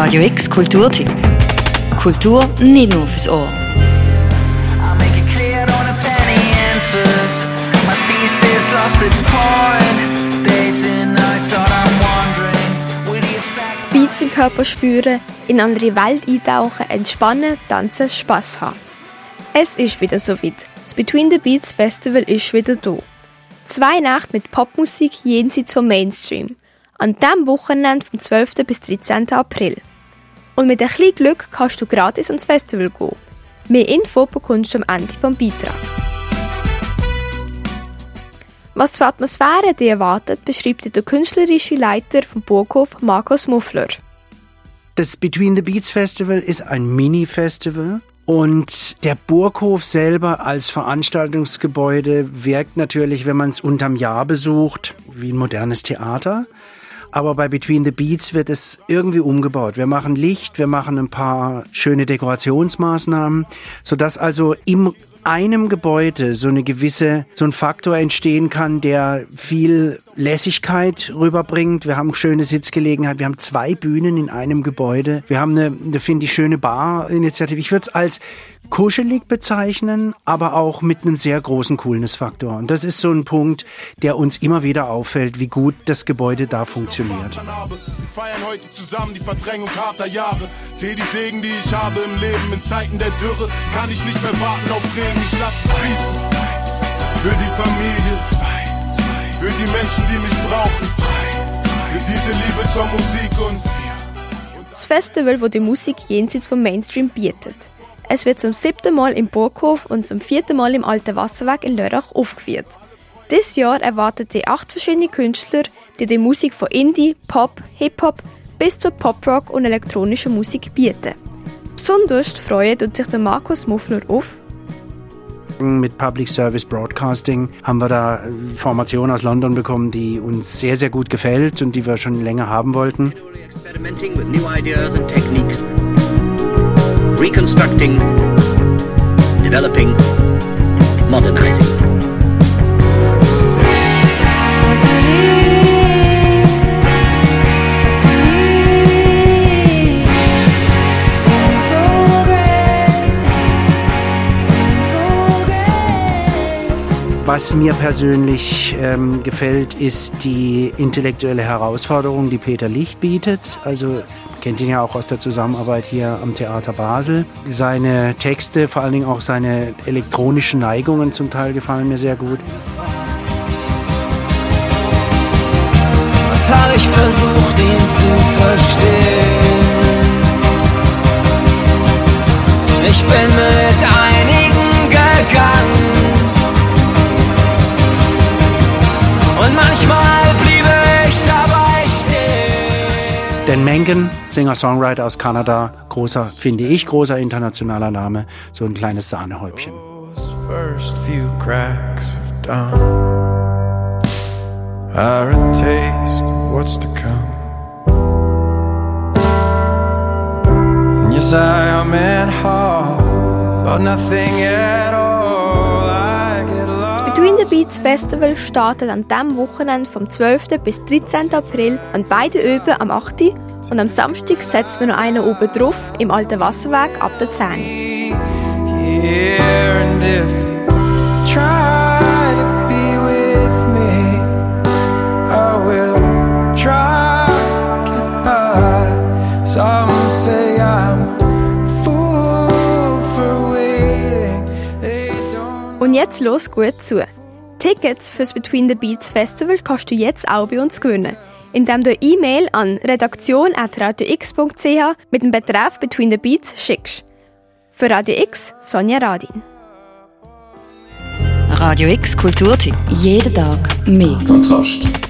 Radio X Kulturtipp. Kultur nicht nur fürs Ohr. I'll make it clear, don't have any answers. My thesis lost its point. Days and nights thought I'm wondering. Will you back Beats im Körper spüren, in eine andere Welt eintauchen, entspannen, tanzen, Spass haben. Es ist wieder soweit. Das Between the Beats Festival ist wieder da. Zwei Nächte mit Popmusik jenseits vom Mainstream. An diesem Wochenende vom 12. bis 13. April. Und mit ein bisschen Glück kannst du gratis ans Festival gehen. Mehr Info bekommst du am Ende des Beitrags. Was für Atmosphäre dir erwartet, beschreibt der künstlerische Leiter vom Burghof Markus Muffler. Das Between the Beats Festival ist ein Mini-Festival und der Burghof selber als Veranstaltungsgebäude wirkt natürlich, wenn man es unterm Jahr besucht, wie ein modernes Theater. Aber bei Between the Beats wird es irgendwie umgebaut. Wir machen Licht, wir machen ein paar schöne Dekorationsmaßnahmen, sodass also im einem Gebäude so eine gewisse, so ein Faktor entstehen kann, der viel Lässigkeit rüberbringt. Wir haben schöne Sitzgelegenheit. Wir haben zwei Bühnen in einem Gebäude. Wir haben eine, eine finde ich, schöne Bar-Initiative. Ich würde es als kuschelig bezeichnen, aber auch mit einem sehr großen Coolness-Faktor. Und das ist so ein Punkt, der uns immer wieder auffällt, wie gut das Gebäude da funktioniert. Wir feiern heute zusammen die Verdrängung harter Jahre. Zähl die Segen, die ich habe im Leben. In Zeiten der Dürre kann ich nicht mehr warten auf Regen. Ich lass es fließen. Für die Familie. Für die Menschen, die mich brauchen. Für diese Liebe zur Musik und Das Festival, wo die Musik jenseits vom Mainstream bietet. Es wird zum siebten Mal im Burghof und zum vierten Mal im Alten Wasserweg in Lörrach aufgeführt. Dieses Jahr erwartet die acht verschiedene Künstler, die die Musik von Indie, Pop, Hip-Hop bis zur Pop-Rock und elektronischer Musik bieten. Besonders freuen tut sich der Markus Muffler auf, Mit Public Service Broadcasting haben wir da Formation aus London bekommen, die uns sehr, sehr gut gefällt und die wir schon länger haben wollten. reconstructing, developing, modernizing. Was mir persönlich ähm, gefällt, ist die intellektuelle Herausforderung, die Peter Licht bietet. Also kennt ihn ja auch aus der Zusammenarbeit hier am Theater Basel. Seine Texte, vor allen Dingen auch seine elektronischen Neigungen zum Teil gefallen mir sehr gut. Was hab ich versucht, ihn zu verstehen? Ich bin mit einigen gegangen. Und manchmal bliebe ich dabei stehen. Dan Mengen, Singer-Songwriter aus Kanada, großer, finde ich, großer internationaler Name, so ein kleines Sahnehäubchen. Those first few cracks of dawn are a taste of what's to come. And yes, I am in heart, but nothing at all. The Beats Festival startet an diesem Wochenende vom 12. bis 13. April an beiden Öben am 8. und am Samstag setzt man noch einen oben drauf im Alten Wasserweg ab der 10. jetzt los gut zu. Tickets fürs Between the Beats Festival kannst du jetzt auch bei uns gewinnen, indem du eine E-Mail an redaktion.radiox.ch mit dem Betreff Between the Beats schickst. Für Radio X, Sonja Radin. Radio X Kulturtipp. Jeden Tag mehr. Kontrast.